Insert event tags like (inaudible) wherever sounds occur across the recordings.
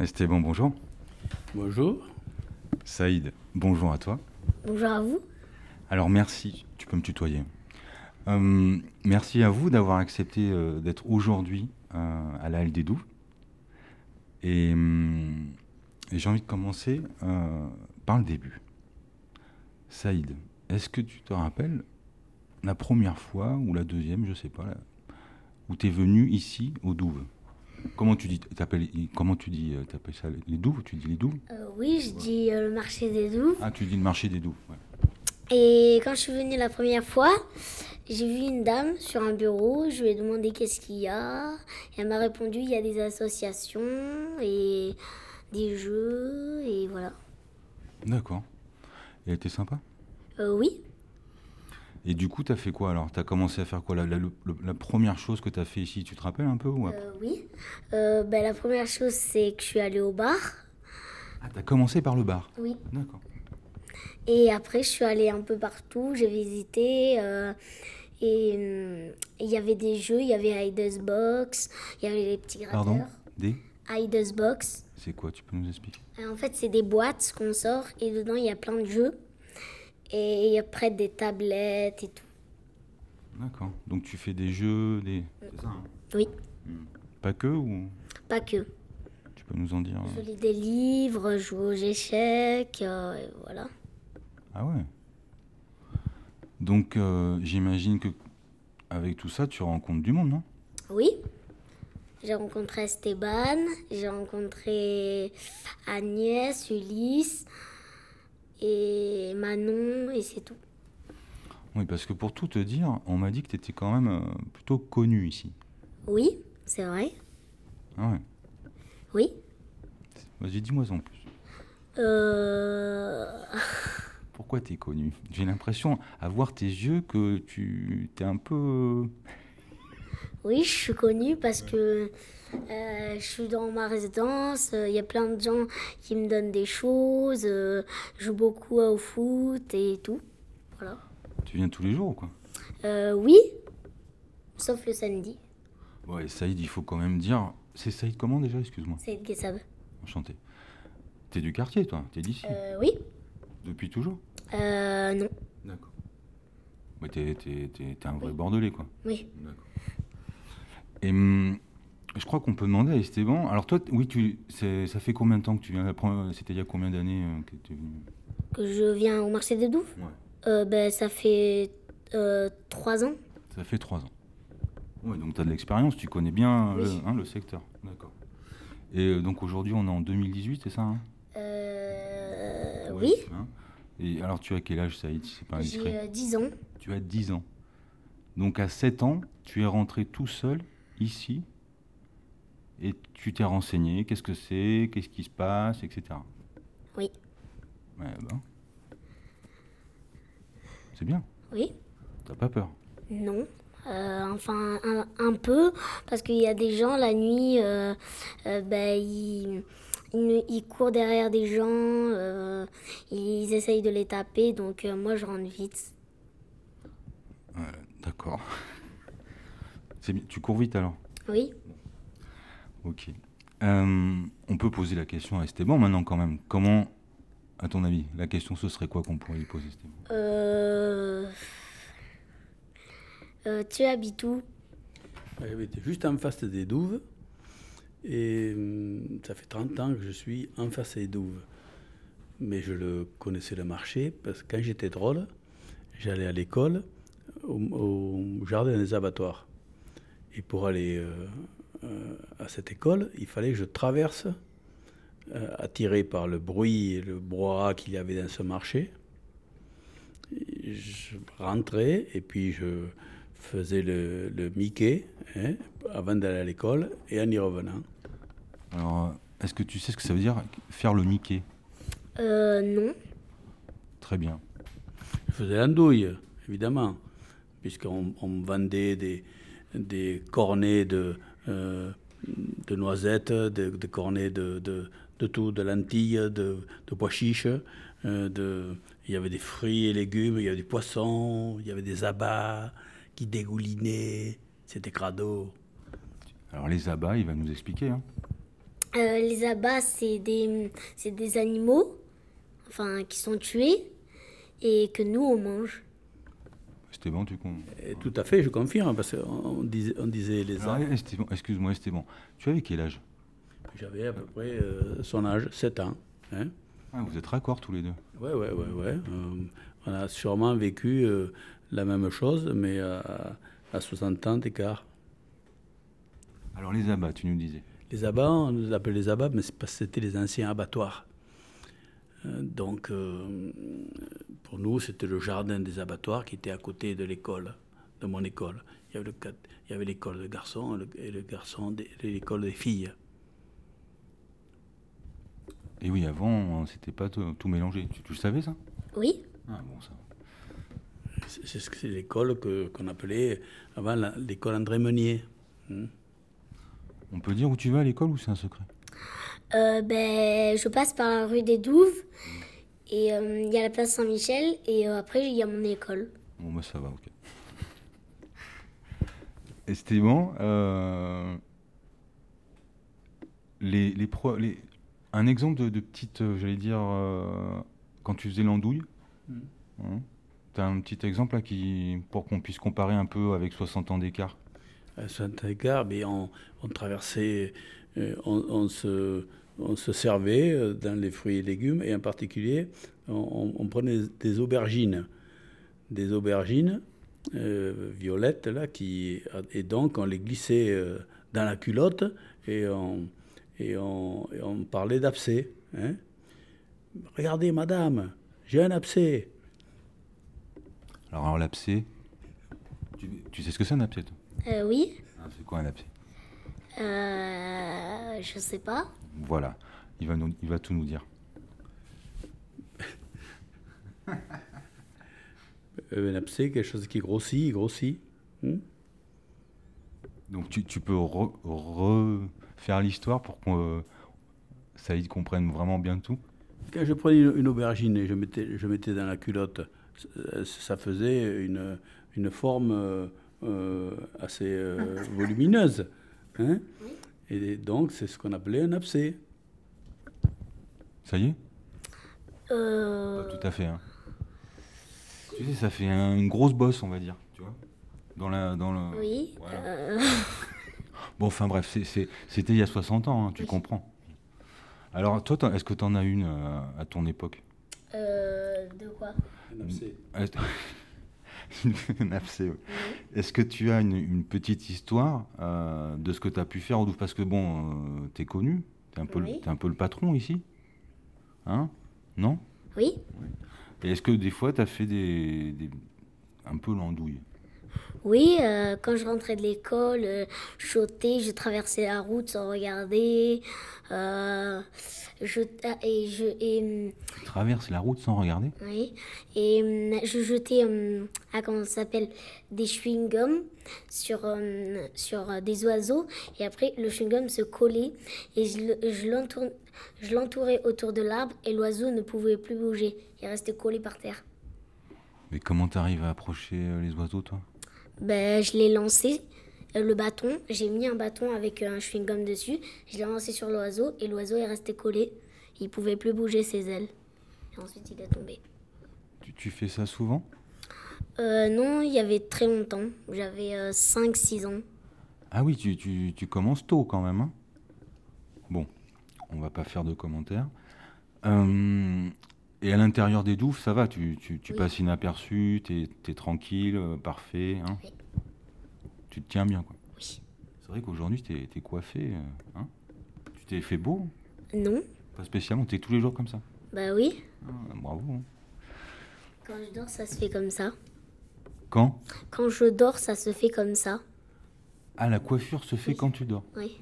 Esteban, bonjour. Bonjour. Saïd, bonjour à toi. Bonjour à vous. Alors merci, tu peux me tutoyer. Euh, merci à vous d'avoir accepté euh, d'être aujourd'hui euh, à la Halle des Douves. Et, et j'ai envie de commencer euh, par le début. Saïd, est-ce que tu te rappelles la première fois ou la deuxième, je sais pas, là, où tu es venu ici aux Douves Comment tu dis, t'appelles- comment tu dis, euh, t'appelles ça les Douves Tu dis les Douves Euh, oui, je dis euh, le marché des Douves. Ah, tu dis le marché des Douves. ouais. Et quand je suis venue la première fois, j'ai vu une dame sur un bureau. Je lui ai demandé qu'est-ce qu'il y a. Et elle m'a répondu il y a des associations et des jeux et voilà. D'accord. Et elle était sympa? Euh, oui. Et du coup, tu as fait quoi alors? Tu as commencé à faire quoi? La, la- le- la première chose que tu as fait ici, tu te rappelles un peu ou Euh, oui. Euh, ben, la première chose, c'est que je suis allée au bar. Ah, tu as commencé par le bar? Oui. D'accord. Et après, je suis allée un peu partout. J'ai visité. euh, et hum, il y avait des jeux. Il y avait Hide's Box. Il y avait les petits gratteurs. Pardon? Des? Hide's Box. C'est quoi? Tu peux nous expliquer? Euh, En fait, c'est des boîtes qu'on sort et dedans, il y a plein de jeux. Et il y a près des tablettes et tout. D'accord. Donc tu fais des jeux, des... C'est ça, hein Oui, Pas que ou? Pas que. tu peux nous en dire euh, Je lis des livres, je joue aux échecs, euh, et voilà. Ah ouais. Donc euh, j'imagine que avec tout ça, tu rencontres du monde, non? Oui, j'ai rencontré Esteban, j'ai rencontré Agnès, Ulysse et Manon, et c'est tout. Oui, parce que pour tout te dire, on m'a dit que tu étais quand même euh, plutôt connu ici. Oui, c'est vrai. Ah ouais. Oui. Vas-y, dis-moi en plus. Euh... (laughs) Pourquoi t'es connu? J'ai l'impression, à voir tes yeux, que tu t'es un peu... Oui, je suis connue parce que euh, je suis dans ma résidence. euh, Il y a plein de gens qui me donnent des choses. euh, je joue beaucoup au foot et tout. Voilà. Tu viens tous les jours, quoi. Euh, oui, sauf le samedi. Ouais, Saïd, il faut quand même dire... C'est Saïd comment déjà? Excuse-moi. C'est le Guessab. Enchanté. T'es du quartier, toi T'es d'ici Euh, oui. Depuis toujours? Euh, non. D'accord. Ouais, t'es, t'es- t'es- t'es un vrai Oui. bordelais, quoi. Oui. D'accord. Et hum, je crois qu'on peut demander à Esteban... Alors toi, oui, tu, ça fait combien de temps que tu viens la première- C'était il y a combien d'années euh, que tu es venu? Que je viens au marché des Douves? Ouais. euh, ben, Ça fait euh, trois ans. Ça fait trois ans. Ouais, donc tu as de l'expérience, tu connais bien Oui. le, hein, le secteur. D'accord. Et euh, donc aujourd'hui, on est en 2018, c'est ça hein? Euh, Ouais, oui. hein. Et alors, tu as quel âge, Saïd, si c'est pas J'ai indiscret euh, 10 ans. Tu as 10 ans. Donc à 7 ans, tu es rentré tout seul ici et tu t'es renseigné, qu'est-ce que c'est, qu'est-ce qui se passe, etc. Oui. Ouais, ben. C'est bien, Oui. t'as pas peur? Non. Euh, enfin, un, un peu, parce qu'il y a des gens la nuit, euh, euh, ben, ils, ils, ils courent derrière des gens, euh, ils essayent de les taper, donc moi je rentre vite. D'accord. Bien. Tu cours vite alors Oui. Ok. Euh, on peut poser la question à Esteban maintenant quand même. Comment, à ton avis, la question ce serait quoi qu'on pourrait lui poser Esteban? Euh, euh, tu habites où? J'habite juste en face des douves. Et hum, ça fait 30 ans que je suis en face des douves. Mais je le connaissais le marché parce que quand j'étais drôle, j'allais à l'école au, au jardin des abattoirs. Et pour aller euh, euh, à cette école, il fallait que je traverse, euh, attiré par le bruit et le brouhaha qu'il y avait dans ce marché. Et je rentrais et puis je faisais le, le Mickey hein, avant d'aller à l'école et en y revenant. Alors, est-ce que tu sais ce que ça veut dire faire le Mickey? Euh, non. Très bien. Je faisais l'andouille, évidemment, puisqu'on on me vendait des, des cornets de, euh, de noisettes, des, des cornets de, de, de tout, de lentilles, de, de pois chiches. euh, de, il y avait des fruits et légumes, il y avait du poisson, il y avait des abats qui dégoulinaient. C'était crado. Alors les abats, il va nous expliquer. hein. Euh, les abats, c'est des, c'est des animaux enfin, qui sont tués et que nous, on mange. Bon, tu con. Tout à fait, je confirme, parce qu'on on disait, on disait les arbres. Esteban, excuse-moi, Esteban. Tu avais quel âge? J'avais à peu près euh, son âge, 7 ans. Hein Ah, Vous êtes raccords tous les deux? ouais, ouais, ouais, ouais. Euh, on a sûrement vécu euh, la même chose, mais à, à 60 ans d'écart. Alors les abats, tu nous disais. Les abats, on nous appelait les abats, mais c'était les anciens abattoirs. Euh, donc, euh, pour nous, c'était le jardin des abattoirs qui était à côté de l'école, de mon école. Il y avait, l'école des garçons et le, garçon l'école des filles. Et oui, avant, c'était pas tout, tout mélangé. Tu, tu le savais ça? Oui, Ah bon, ça. C'est l'école que- qu'on appelait avant la- l'école André Meunier. Hmm? On peut dire où tu vas à l'école ou c'est un secret? Euh, ben, je passe par la rue des Douves et euh, il y a la place Saint-Michel et euh, après il y a mon école. Bon, bah ça va, ok. Esteban, euh, les, les pro- les- un exemple de, de petite, j'allais dire, euh, quand tu faisais l'andouille, Mm. tu as un petit exemple là qui, pour qu'on puisse comparer un peu avec 60 ans d'écart? À Saint-Écart, mais on, on traversait, on, on se, on se servait euh, dans les fruits et légumes, et en particulier, on, on- on prenait des aubergines. Des aubergines euh, violettes, là, qui, et donc on les glissait euh, dans la culotte, et on, et on, et on parlait d'abcès. hein. Regardez, madame, j'ai un abcès. Alors, alors l'abcès, tu, tu sais ce que c'est un abcès toi? Euh, oui, Ah, C'est quoi un abcès euh, je sais pas. Voilà, il va, nous- il va tout nous dire. (laughs) Euh, un abcès, quelque chose qui grossit, grossit. hein. Donc tu, tu peux re- refaire l'histoire pour que euh, Saïd comprenne vraiment bien tout? Quand je prenais une, une aubergine et je mettais, je mettais dans la culotte, euh, ça faisait une, une forme euh, euh, assez euh, (laughs) volumineuse. Hein? et donc, c'est ce qu'on appelait un abcès. Ça y est? Euh, Pas tout à fait. hein. Tu sais, ça fait un- une grosse bosse, on va dire. Tu vois? Dans la, dans le... oui, Voilà. euh, Bon, enfin bref, c'était il y a 60 ans, hein, tu Oui. comprends. Alors, toi, est-ce que tu en as une euh, à ton époque? Euh, de quoi? Un abcès. (laughs) Est-ce que tu as une, une petite histoire euh, de ce que tu as pu faire au Douve Parce que bon, tu es connu, tu es, un peu le- Oui. t'es un peu le patron ici. Hein? Non? Oui, Et est-ce que des fois, tu as fait des, des- un peu l'andouille? Oui, euh, quand je rentrais de l'école, euh, je sautais, je traversais la route sans regarder. euh, je, et je, et, hum, Tu traverses la route sans regarder? Oui, et hum, je jetais, hum, ah, comment ça s'appelle, des chewing-gums sur, sur euh, des oiseaux, et après le chewing-gum se collait, et je, je l'entour- je l'entourais autour de l'arbre, et l'oiseau ne pouvait plus bouger, il restait collé par terre. Mais comment tu arrives à approcher les oiseaux, toi? Ben, je l'ai lancé, euh, le bâton, j'ai mis un bâton avec euh, un chewing-gum dessus, je l'ai lancé sur l'oiseau, et l'oiseau est resté collé, il pouvait plus bouger ses ailes, et ensuite il est tombé. tu, tu fais ça souvent? Euh, non, il y avait très longtemps. J'avais 5-6 ans. Ah oui, tu, tu- tu commences tôt quand même. hein? Bon, on va pas faire de commentaires. Euh, et à l'intérieur des douves, ça va, tu, tu- tu Oui. passes inaperçu, tu es, tranquille, euh, parfait. hein Oui. Tu te tiens bien, quoi. Oui. C'est vrai qu'aujourd'hui, tu es, coiffé. euh, hein tu t'es fait beau Non Pas spécialement, tu es tous les jours comme ça. Bah oui. Ah, bravo. hein. Quand je dors, ça se fait comme ça. Quand? Quand je dors, ça se fait comme ça. Ah, la coiffure se fait Oui. quand tu dors. Oui.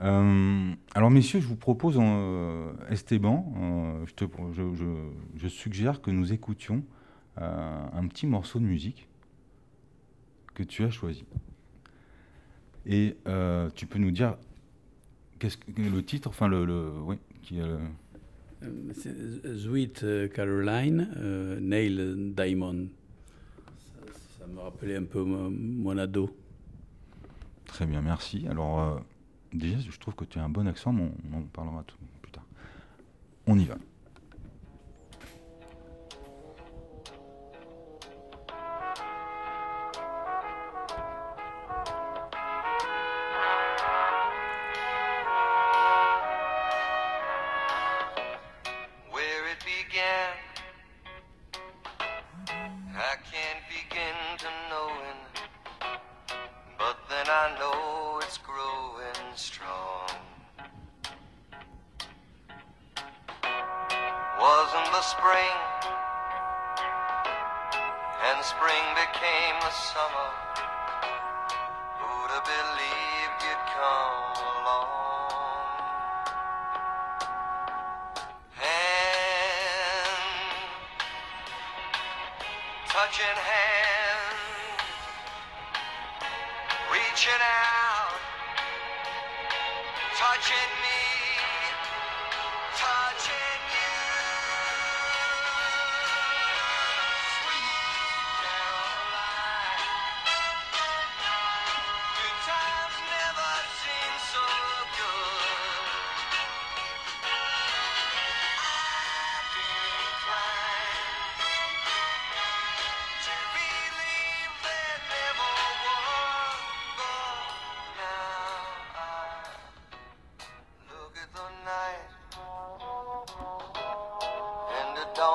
Euh, alors, messieurs, je vous propose, euh, Esteban, euh, je, te, je, je- je suggère que nous écoutions euh, un petit morceau de musique que tu as choisi. Et tu peux nous dire qu'est-ce que le titre, enfin le, le oui, qui est le- c'est Sweet Caroline, Neil Diamond. Ça, ça me rappelait un peu mon, mon ado. très bien, merci. Alors, déjà, je trouve que tu as un bon accent, mais on, en parlera tout, plus tard. On y va.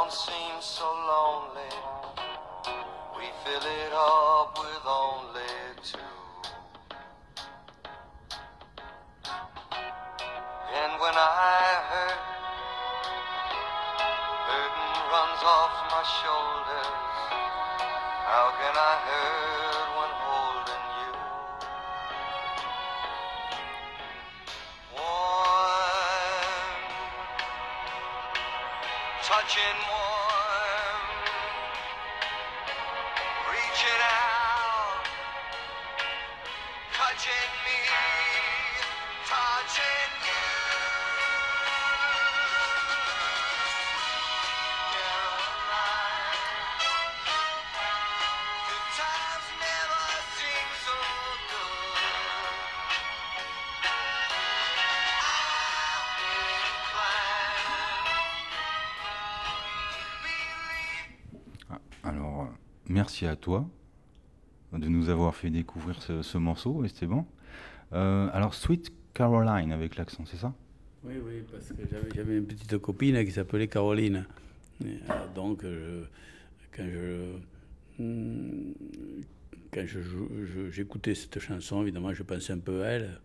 And it don't seem so lonely. We fill it up with only two. And when I hurt Burden runs off my shoulders. Merci à toi de nous avoir fait découvrir ce, ce morceau, Esteban. Euh, alors, Sweet Caroline avec l'accent, c'est ça? Oui, oui, parce que j'avais, une petite copine qui s'appelait Caroline. Et, euh, donc, je- quand je. hmm, Quand je, jou- je- j'écoutais cette chanson, évidemment, je pensais un peu à elle.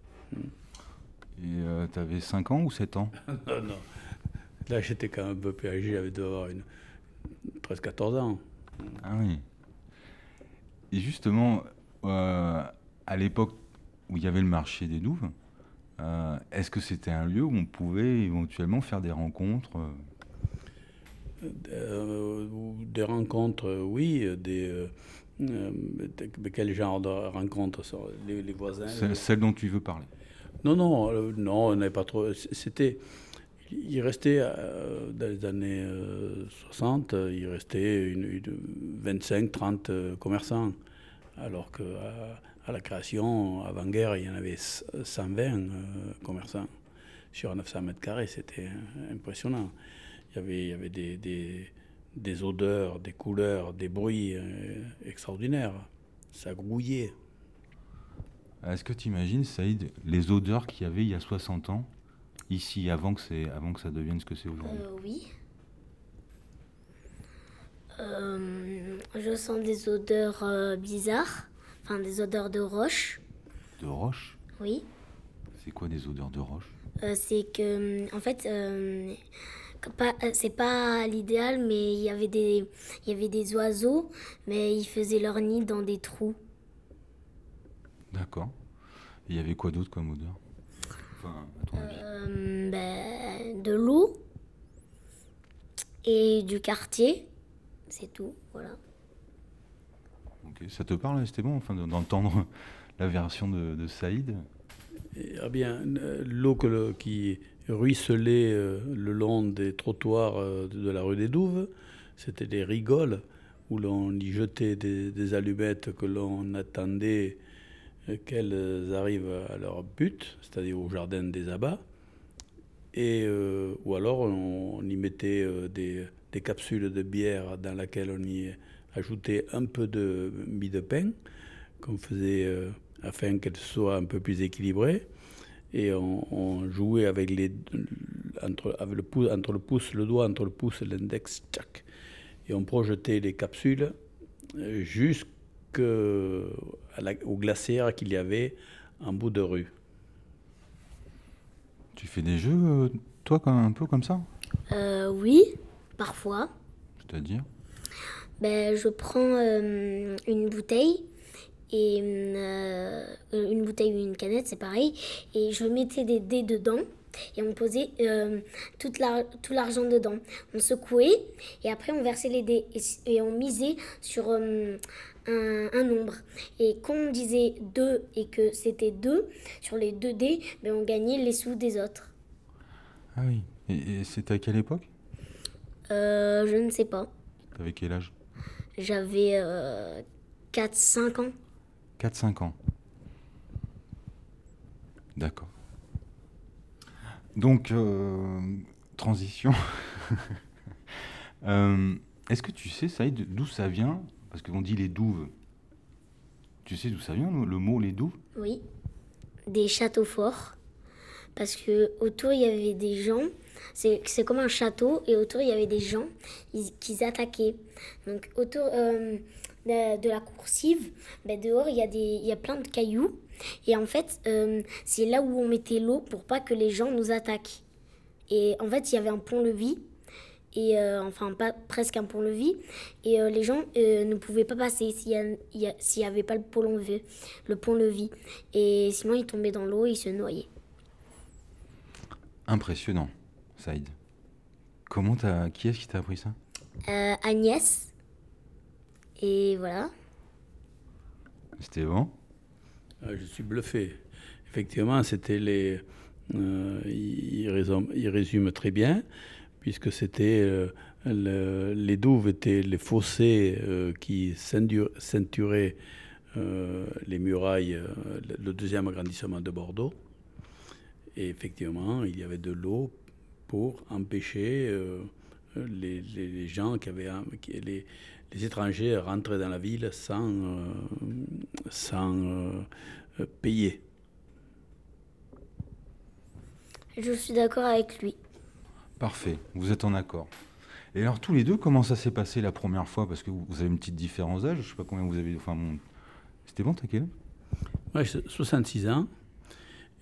Et tu avais 5 ans ou 7 ans? (laughs) Non, non. Là, j'étais quand même un peu plus âgé, j'avais dû avoir une, 13-14 ans. Ah oui. Et justement, euh, à l'époque où il y avait le marché des douves, euh, est-ce que c'était un lieu où on pouvait éventuellement faire des rencontres euh, des rencontres, oui, des. de- quel genre de rencontres les, les voisins ce- les- celles dont tu veux parler Non, non, non, on n'avait pas trop. C'était. Il restait, euh, dans les années euh, 60, euh, il restait une, une 25-30 euh, commerçants. Alors qu'à la création, avant-guerre, il y en avait 120 euh, commerçants sur 900 mètres carrés. C'était impressionnant. Il y avait, des, odeurs, des couleurs, des bruits extraordinaires. Ça grouillait. Est-ce que tu imagines, Saïd, les odeurs qu'il y avait il y a 60 ans, ici, avant que, c'est, avant que ça devienne ce que c'est aujourd'hui Euh, oui. Euh, je sens des odeurs euh, bizarres, enfin des odeurs de roche, De roche? Oui. C'est quoi des odeurs de roche? Euh, c'est que, en fait, pas- c'est pas l'idéal, mais il y avait des, il y avait des oiseaux, mais ils faisaient leur nid dans des trous. D'accord. Il y avait quoi d'autre comme odeur? Enfin, à ton avis. Euh, ben, de l'eau et du quartier, c'est tout, voilà. Ok. Ça te parle, Esteban, enfin, de- d'entendre la version de, de Saïd? Et, ah bien, euh, l'eau que qui ruisselait euh, le long des trottoirs euh, de la rue des Douves, c'était des rigoles où l'on y jetait des, des allumettes que l'on attendait qu'elles arrivent à leur but, c'est-à-dire au jardin des abats, et, euh, ou alors on, y mettait euh, des, capsules de bière dans laquelle on y ajoutait un peu de mie de pain qu'on faisait euh, afin qu'elle soit un peu plus équilibrée. Et on, jouait avec les, entre, le pouce, entre le pouce, le doigt entre le pouce et l'index. Et on projetait les capsules jusqu'au glaciaire qu'il y avait en bout de rue. Tu fais des jeux, euh, toi, comme, un peu comme ça? Euh, Oui, parfois. C'est-à-dire? Ben, Je prends euh, une bouteille et une bouteille ou une canette, c'est pareil, et je mettais des dés dedans et on posait toute la, tout l'argent dedans. On secouait et après on versait les dés et, on misait sur un, un, nombre. Et quand on disait 2 et que c'était 2, sur les 2 dés, ben on gagnait les sous des autres. Ah oui. Et, c'était à quelle époque? Euh, Je ne sais pas. T'avais quel âge? J'avais euh, 4-5 ans. 4-5 ans. D'accord. Donc, euh, transition. (laughs) Euh, est-ce que tu sais, Saïd, d'où ça vient? Parce qu'on dit les douves. Tu sais d'où ça vient, le mot les douves? Oui, des châteaux forts. Parce que autour il y avait des gens. C'est comme un château et autour il y avait des gens qui attaquaient. Donc autour euh, de, la coursive, ben dehors il y, a y a plein de cailloux. Et en fait, euh, c'est là où on mettait l'eau pour pas que les gens nous attaquent. Et en fait, il y avait un pont-levis et euh, enfin pas presque un pont-levis et euh, les gens euh, ne pouvaient pas passer s'il n'y avait pas le pont-levis le pont-levis et sinon ils tombaient dans l'eau et ils se noyaient. Impressionnant, Saïd. Comment t'as qui est-ce qui t'a appris ça? Agnès. Et voilà. C'était bon Je suis bluffé. Effectivement, c'était les. il, résume, il résume très bien puisque c'était euh, les douves étaient les fossés euh, qui ceinturaient euh, les murailles, le deuxième agrandissement de Bordeaux. Et effectivement, il y avait de l'eau pour empêcher les, gens qui avaient les, étrangers à rentrer dans la ville sans, sans payer. Je suis d'accord avec lui. Parfait, vous êtes en accord. Et alors tous les deux, comment ça s'est passé la première fois? Parce que vous avez une petite différence d'âge, je sais pas combien vous avez. Enfin, c'était bon, t'as quel âge? Moi, j'ai 66 ans.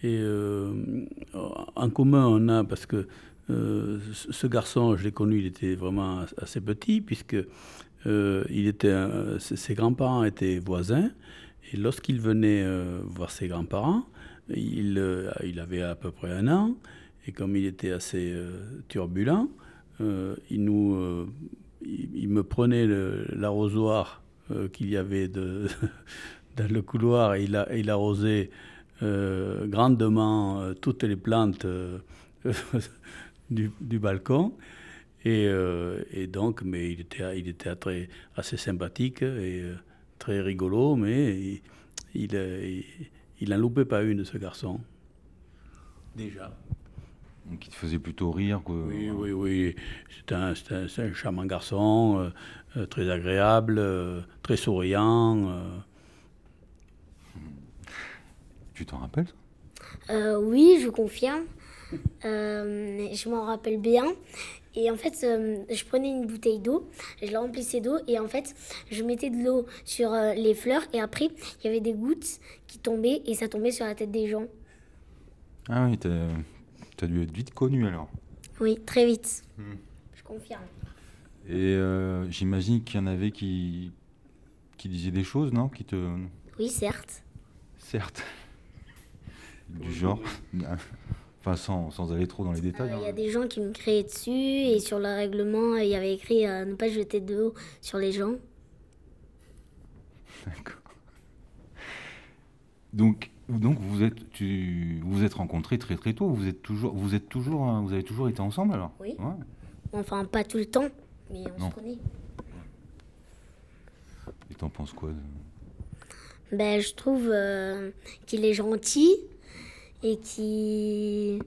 Et euh, en commun, on a, parce que euh, ce garçon, je l'ai connu, il était vraiment assez petit, puisque euh, ses grands-parents étaient voisins. Et lorsqu'il venait voir ses grands-parents, il avait à peu près un an. Et comme il était assez euh, turbulent, euh, il, nous, euh, il, me prenait l'arrosoir qu'il y avait (laughs) dans le couloir et il, il arrosait grandement toutes les plantes (laughs) du, balcon. Et, donc, mais il était, il était assez sympathique et très rigolo, mais il il n'en loupait pas une, ce garçon. Déjà. Qui te faisait plutôt rire Oui, oui, oui. C'est un, un, charmant garçon, euh, euh, très agréable, euh, très souriant. Tu t'en rappelles Oui, je confirme. je m'en rappelle bien. Et en fait, je prenais une bouteille d'eau, je la remplissais d'eau et en fait, je mettais de l'eau sur les fleurs et après, il y avait des gouttes qui tombaient et ça tombait sur la tête des gens. Ah oui, tu as dû être vite connu alors. Oui, très vite. Hmm. Je confirme. Et euh, j'imagine qu'il y en avait qui, qui disaient des choses, non? Qui te... Oui, certes. Certes. (laughs) Du genre. (laughs) enfin, sans, sans, aller trop dans les détails. Euh, il y a hein. des gens qui me créaient dessus et sur le règlement, il y avait écrit euh, ne pas jeter de l'eau sur les gens. D'accord. Donc, donc vous êtes, tu, vous êtes rencontrés très très tôt. Vous êtes toujours, vous êtes toujours, hein, vous avez toujours été ensemble alors. Oui. Enfin, pas tout le temps, mais on se connaît. Et t'en penses quoi ben, Je trouve euh, qu'il est gentil et qui.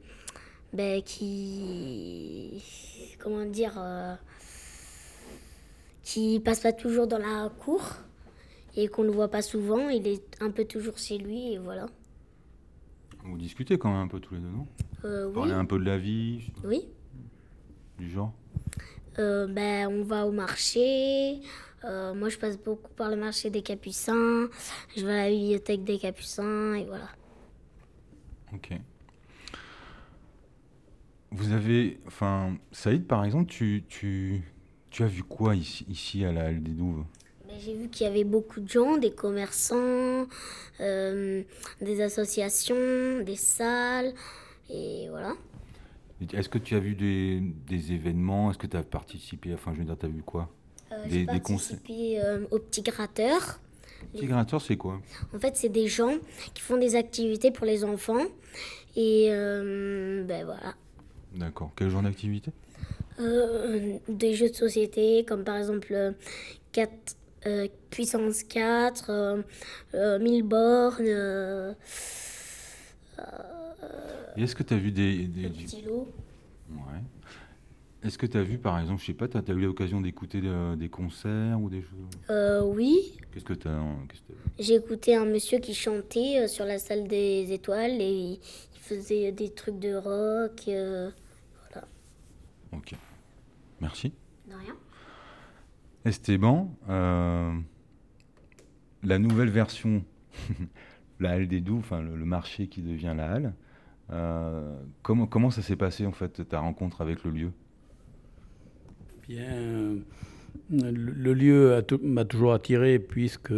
Ben, qui. Comment dire euh, Qui passe pas toujours dans la cour et qu'on ne le voit pas souvent. Il est un peu toujours chez lui et voilà. Vous discutez quand même un peu tous les deux, non? Euh, oui. Parlez un peu de la vie, Oui. du genre? Euh, ben, on va au marché. Euh, moi, je passe beaucoup par le marché des Capucins. Je vais à la bibliothèque des Capucins et voilà. Ok. Vous avez. Enfin, Saïd, par exemple, tu, tu, tu as vu quoi ici, ici à la Halle des Douves? Ben, J'ai vu qu'il y avait beaucoup de gens, des commerçants, euh, des associations, des salles et voilà. Est-ce que tu as vu des, des événements? Est-ce que tu as participé? Enfin, je veux dire, tu as vu quoi? Euh, Des- J'ai participé euh, au petit gratteur. Petit gratteur, c'est quoi? En fait, c'est des gens qui font des activités pour les enfants. Et euh, ben voilà. D'accord. Quel genre d'activité? Euh, des jeux de société, comme par exemple euh, 4, euh, puissance 4, euh, euh, 1000 bornes, euh, Et est-ce que tu as vu des. des-. Ouais. Est-ce que tu as vu, par exemple, je sais pas, tu as, eu l'occasion d'écouter euh, des concerts ou des choses? Euh, oui, Qu'est-ce que tu as. j'ai écouté un monsieur qui chantait euh, sur la salle des étoiles et il, il faisait des trucs de rock. euh, voilà, Ok. Merci. de rien. Esteban, euh, la nouvelle version, (laughs) la Halle des Doux, enfin le, marché qui devient la Halle, euh, comment, ça s'est passé en fait ta rencontre avec le lieu? Bien, euh, le, lieu m'a toujours attiré puisque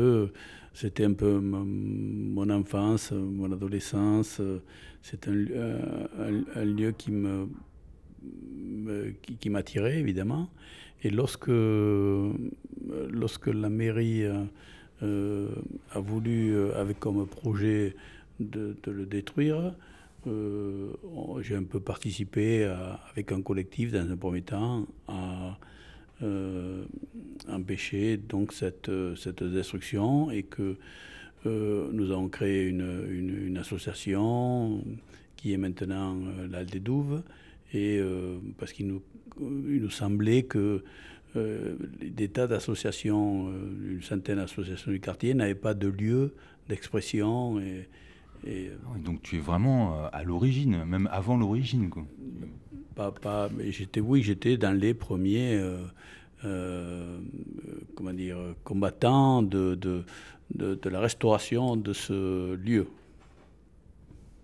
c'était un peu mon, enfance, mon adolescence. C'est un, un lieu qui me- qui, qui m'attirait évidemment. Et lorsque, lorsque la mairie euh, euh, a voulu, euh, avec comme projet de, le détruire, euh, j'ai un peu participé avec un collectif dans un premier temps à euh, empêcher donc cette, euh, cette destruction et que euh, nous avons créé une, une- association qui est maintenant euh, l'Al des Douves et euh, parce qu'il nous, il nous semblait que euh, des tas d'associations, euh, une centaine d'associations du quartier n'avaient pas de lieu d'expression et, et Ah Donc tu es vraiment euh, à l'origine, même avant l'origine. quoi. pas, pas, mais j'étais, oui, j'étais dans les premiers, euh, euh, comment dire, combattants de, de, de, de la restauration de ce lieu.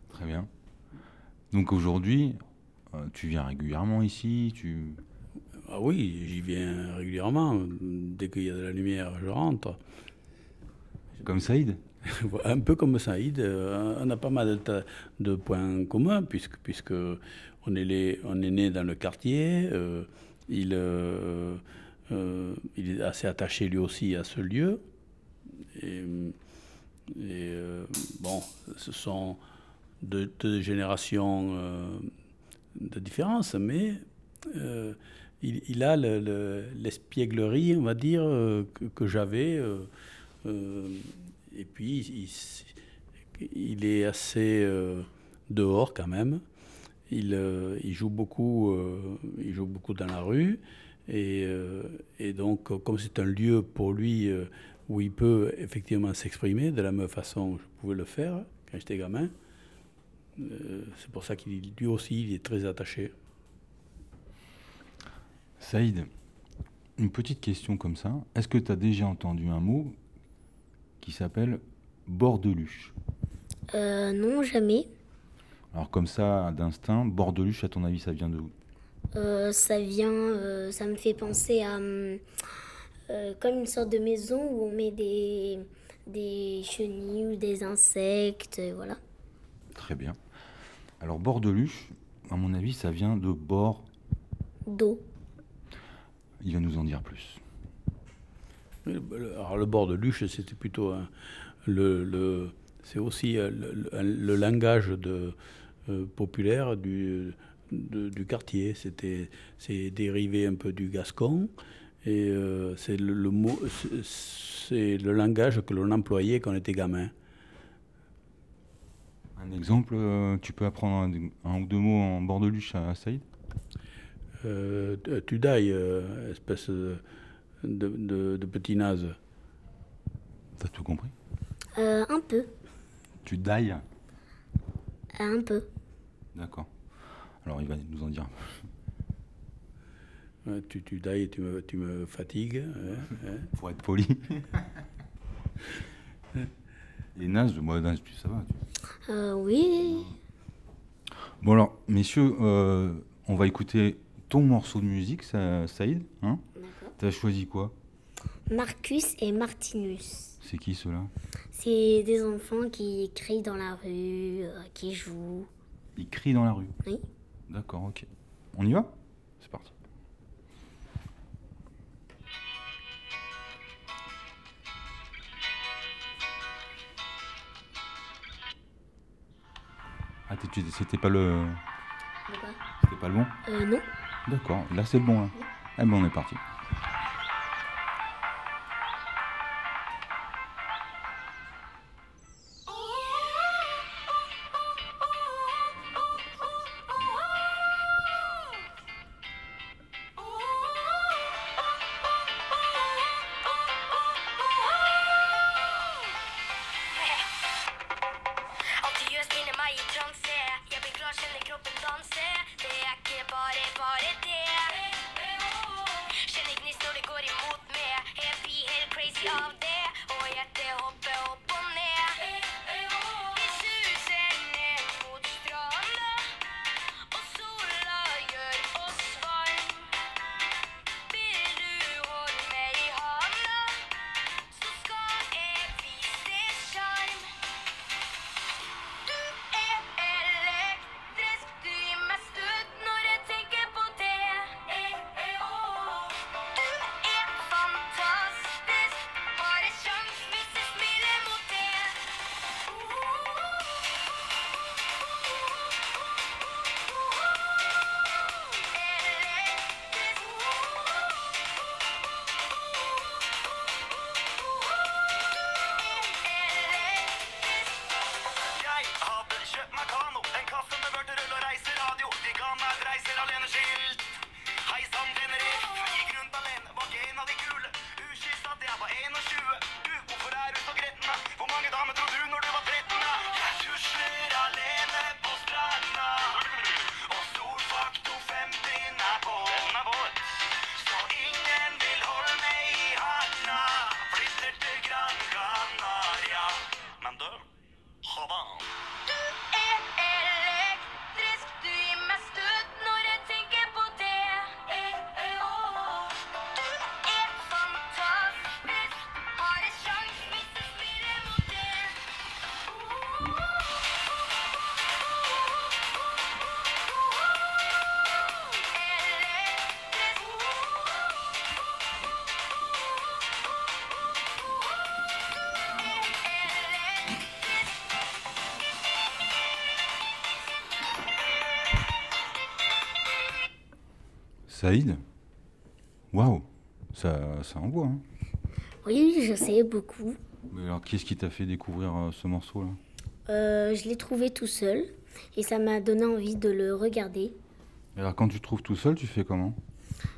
Très bien. Donc aujourd'hui, euh, tu viens régulièrement ici, tu... Ah oui, j'y viens régulièrement. Dès qu'il y a de la lumière, je rentre. Comme Saïd (laughs) Un peu comme Saïd, euh, on a pas mal de, de points communs puisque, puisque on est, les, on est né dans le quartier. euh, il, euh, euh, il est assez attaché lui aussi à ce lieu. Et, et, euh, bon, ce sont deux, deux générations euh, de différence, mais euh, il, a le- le- l'espièglerie, on va dire, euh, que, j'avais. euh, et puis, il, est assez dehors quand même. Il, joue beaucoup, il joue beaucoup dans la rue. Et, donc, comme c'est un lieu pour lui où il peut effectivement s'exprimer de la même façon que je pouvais le faire quand j'étais gamin, c'est pour ça qu'il lui aussi il est très attaché. Saïd, une petite question comme ça. Est-ce que tu as déjà entendu un mot qui s'appelle bordeluche? Euh, non, jamais. Alors comme ça, d'instinct, bordeluche, à ton avis, ça vient de où? Euh, ça vient, euh, ça me fait penser à euh, comme une sorte de maison où on met des, des chenilles ou des insectes, euh, voilà. Très bien. Alors bordeluche, à mon avis, ça vient de bord. D'eau. Il va nous en dire plus. Le- Alors le bord de Luche, c'était plutôt le, c'est aussi euh, le, langage euh, populaire du, quartier. C'est dérivé un peu du gascon Et euh, c'est le langage que l'on employait quand on était gamin. Un exemple, euh, tu peux apprendre un, un ou deux mots en bordeluche à Saïd? Euh, tu- dailles, euh, espèce de, de, de- de petit naze. T'as tout compris? Euh, un peu, Tu dailles? Un peu. D'accord. Alors il va nous en dire. un peu. Ouais, tu, tu dailles et tu me, tu me fatigues. hein, hein. Pour être poli. (laughs) Et naze, moi naze, tu ça va. tu- Euh, oui, Bon alors, messieurs, euh, on va écouter ton morceau de musique, ça, Saïd. Hein? D'accord. T'as choisi quoi? Marcus et Martinus. C'est qui ceux-là? C'est des enfants qui crient dans la rue, euh, qui jouent. Ils crient dans la rue? Oui. D'accord, ok. On y va? Ah, tu- c'était pas le, c'était pas le bon? Euh, non. D'accord, là c'est le bon là. Eh ben on est parti. Saïd Waouh ça, ça envoie. Hein. Oui, je sais beaucoup. Mais alors, qu'est-ce qui t'a fait découvrir euh, ce morceau-là? Euh, je l'ai trouvé tout seul et ça m'a donné envie de le regarder. Et Alors, quand tu trouves tout seul, tu fais comment?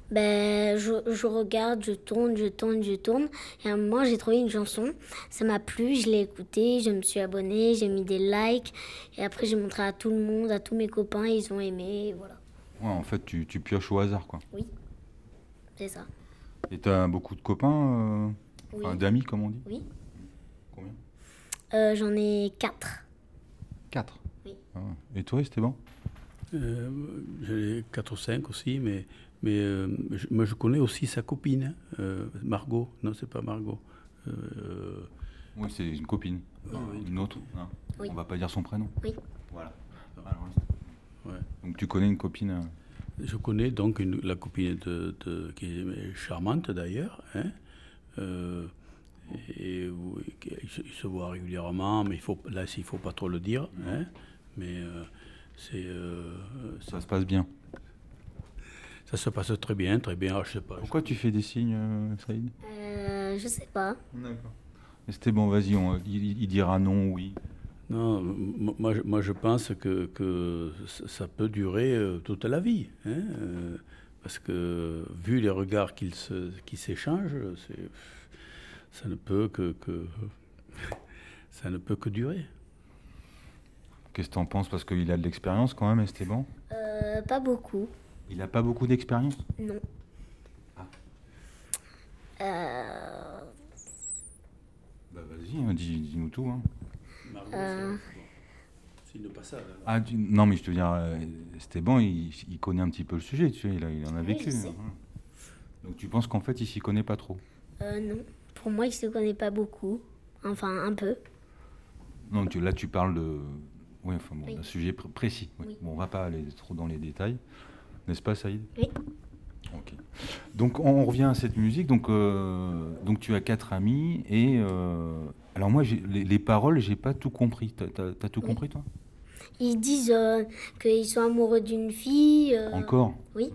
Ben, je, je regarde, je tourne, je tourne, je tourne. Et à un moment, j'ai trouvé une chanson. Ça m'a plu, je l'ai écoutée, je me suis abonnée, j'ai mis des likes. Et après, j'ai montré à tout le monde, à tous mes copains, ils ont aimé. Voilà, Ouais, en fait, tu, tu pioches au hasard, quoi. c'est ça. Et t'as beaucoup de copains, euh, Oui. enfin, d'amis, comme on dit Oui. Combien Euh, J'en ai quatre. Quatre. Oui. Ah ouais. Et toi, Esteban Euh, J'ai 4 ou 5 aussi, mais, mais euh, je, moi je connais aussi sa copine, euh, Margot. Non, c'est pas Margot. Euh, Oui, c'est une copine. oui. Une autre hein Oui. On va pas dire son prénom. Oui. Voilà. Alors, ouais. donc, tu connais une copine euh, Je connais donc une- la copine de, de- qui est charmante d'ailleurs. hein, euh, et qui- ils se, voient régulièrement, mais il faut, là, il ne faut pas trop le dire. hein, mais euh, c'est euh, Ça se passe bien. Ça se passe très bien, très bien. Ah, je sais pas. Pourquoi tu fais des signes, Saïd Euh, je sais pas. D'accord. Esteban, vas-y, on- il, il dira non, oui. Non, moi, je- moi je pense que, que ça peut durer euh, toute la vie. hein, euh, parce que vu les regards qu'ils se- qui s'échangent, c'est- ça ne peut que, que (laughs) ça ne peut que durer. Qu'est-ce que t'en penses? Parce qu'il a de l'expérience quand même, Esteban. Euh, pas beaucoup. Il n'a pas beaucoup d'expérience? Non. Euh, Bah vas-y, hein, dis- dis-nous tout. hein. Euh. C'est une passade. alors. Ah, tu- non, mais je te veux dire, euh, Esteban, il, il connaît un petit peu le sujet, tu sais, il, a- il en a vécu. hein. Donc tu penses qu'en fait, il s'y connaît pas trop? Euh, non. Pour moi, il se connaît pas beaucoup. Enfin, un peu. Non, tu, là, tu parles de. Oui, enfin bon, Oui. d'un sujet pr- précis. oui. Oui. Bon, on va pas aller trop dans les détails. N'est-ce pas, Saïd? Oui. Donc, on revient à cette musique. Donc, euh, donc tu as quatre amis. Et. euh, alors, moi, les, les paroles, j'ai pas tout compris. T'as as, tout Oui. compris, toi? Ils disent euh, qu'ils sont amoureux d'une fille. Encore? Oui.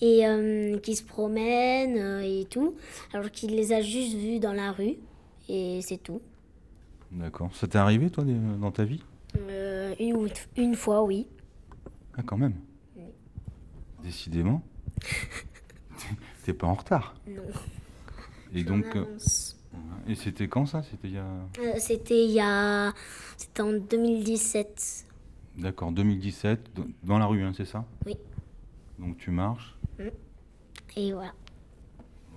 Et euh, qu'ils se promènent et tout. Alors qu'il les a juste vus dans la rue. Et c'est tout. D'accord. Ça t'est arrivé, toi, dans ta vie? Une, une fois, oui. Ah, quand même? Oui. Décidément. (laughs) T'es- pas en retard. Non. Et J'en donc. euh, et c'était quand ça? C'était il y a. Euh, C'était il y a. C'était en 2017. D'accord, 2017, d- dans la rue, hein, c'est ça? Oui. Donc tu marches, Et voilà.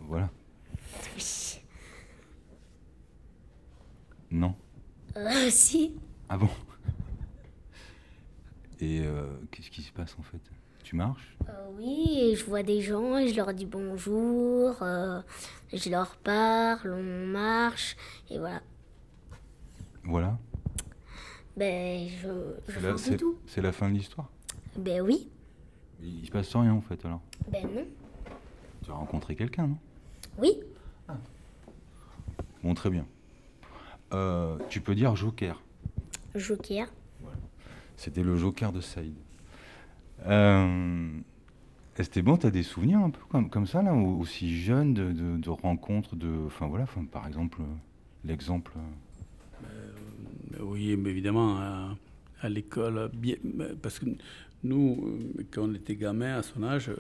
voilà. Oui. Non. Euh, si. Ah bon? Et euh, qu'est-ce qui se passe en fait? Tu marches? Euh, oui, et je vois des gens et je leur dis bonjour. euh, je leur parle, on marche. Et voilà. Voilà. Ben, je. je C'est la, vois c'est- tout. c'est la fin de l'histoire? Ben oui. Il, se passe rien en fait alors. Ben non. Tu as rencontré quelqu'un, non? Oui. Bon, très bien. Euh, tu peux dire Joker. Joker. C'était le Joker de Saïd. Euh, Esteban, tu as des souvenirs un peu comme, comme ça, là, au- aussi jeune, de, de- rencontres, de. Enfin voilà, par exemple, euh, l'exemple. euh, Oui, mais évidemment, à, l'école, parce que nous, quand on était gamin à son âge,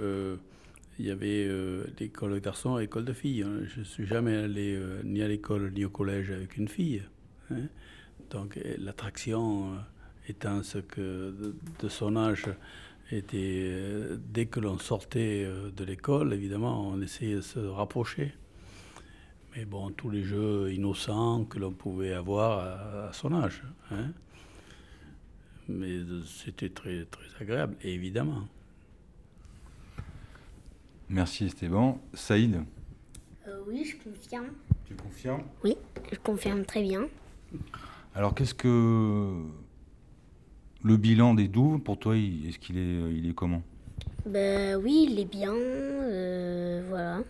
il y avait euh, l'école de garçons et l'école de filles. hein. Je ne suis jamais allé ni à l'école ni au collège avec une fille. hein. Donc l'attraction étant ce que de son âge était, euh, dès que l'on sortait euh, de l'école, évidemment, on essayait de se rapprocher. Mais bon, tous les jeux innocents que l'on pouvait avoir à, à son âge. hein. Mais euh, c'était très, très agréable, évidemment. Merci Esteban. Saïd, Euh, oui, je confirme. tu confirmes? Oui, je confirme très bien. Alors qu'est-ce que le bilan des douves pour toi, est-ce qu'il est, il est comment? Ben oui, il est bien. euh, voilà.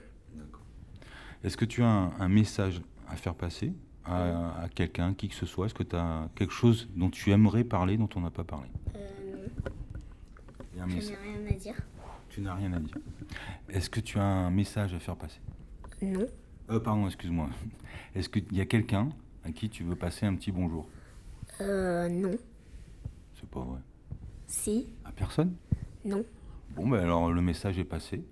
Est-ce que tu as un, un message à faire passer à, à quelqu'un, qui que ce soit? Est-ce que tu as quelque chose dont tu aimerais parler, dont on n'a pas parlé? Euh, non, je n'ai rien à dire. Tu n'as rien à dire. Est-ce que tu as un message à faire passer? Non. Euh, pardon, excuse-moi. Est-ce qu'il y a quelqu'un à qui tu veux passer un petit bonjour? Euh, non. C'est pas vrai. Si. À personne? Non. Bon, ben alors le message est passé.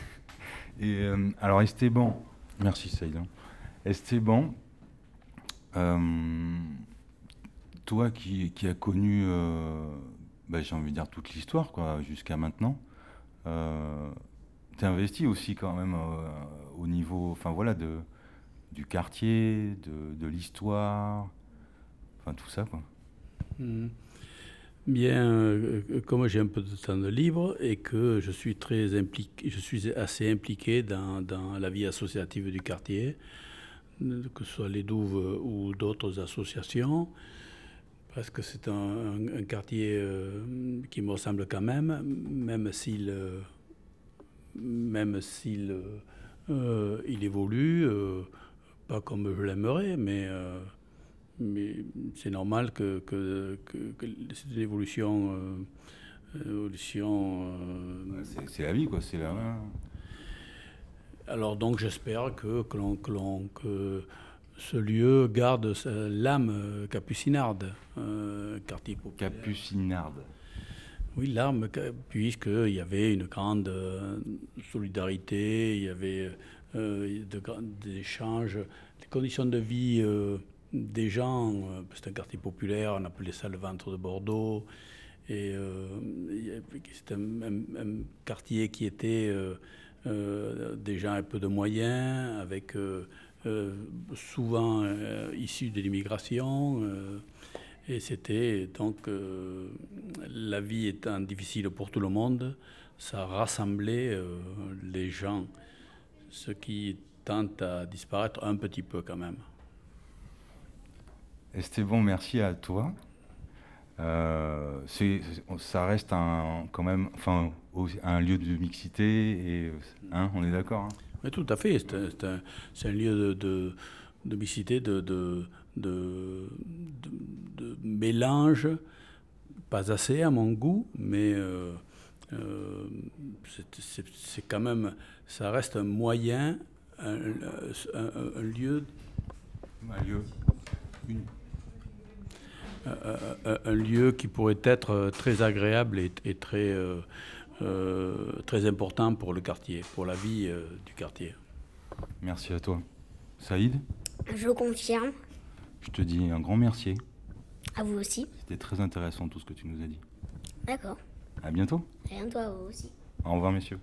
(laughs) Et euh, alors Esteban, merci Saïd. hein. Esteban, euh, toi qui, qui as connu, euh, ben, j'ai envie de dire toute l'histoire quoi, jusqu'à maintenant, euh, t'es investi aussi quand même euh, au niveau, enfin voilà, de, du quartier, de, de l'histoire, enfin tout ça quoi. Mhm. Bien, euh, euh, comme j'ai un peu de temps de libre et que je suis très impliqué, je suis assez impliqué dans, dans la vie associative du quartier, que ce soit les Douves ou d'autres associations, parce que c'est un, quartier euh, qui me ressemble quand même, même s'il, même s'il il évolue, pas comme je l'aimerais, mais mais c'est normal que, que, que- que c'est une évolution euh, Évolution. euh, C'est la vie, quoi. C'est la. Alors donc j'espère que, que, l'on- que l'on- que ce lieu garde sa- l'âme euh, capucinarde, euh, quartier populaire. Capucinarde. Oui, l'âme, puisqu'il y avait une grande euh, solidarité, il y avait euh, de des échanges, des conditions de vie euh, des gens. euh, c'est un quartier populaire, on appelait ça le ventre de Bordeaux. Et euh, c'est un, quartier qui était euh, des gens un peu de moyens, avec souvent issus de l'immigration. et c'était donc la vie étant difficile pour tout le monde, ça rassemblait les gens, ce qui tente à disparaître un petit peu quand même. Esteban, merci à toi. Euh, ça reste un, quand même enfin, un lieu de mixité, et, hein, on est d'accord hein Oui, tout à fait. C'est un, lieu de, de, de mixité, de, mélange, pas assez à mon goût, mais euh, euh, c'est- quand même, ça reste un moyen, un, un- un lieu Un lieu. Une- un, lieu qui pourrait être euh, très agréable et, et très, euh, euh, très important pour le quartier, pour la vie euh, du quartier. Merci à toi. Saïd, Je confirme. je te dis un grand merci. À vous aussi. C'était très intéressant tout ce que tu nous as dit. D'accord. À bientôt. Rien toi, à vous aussi. Au revoir, messieurs.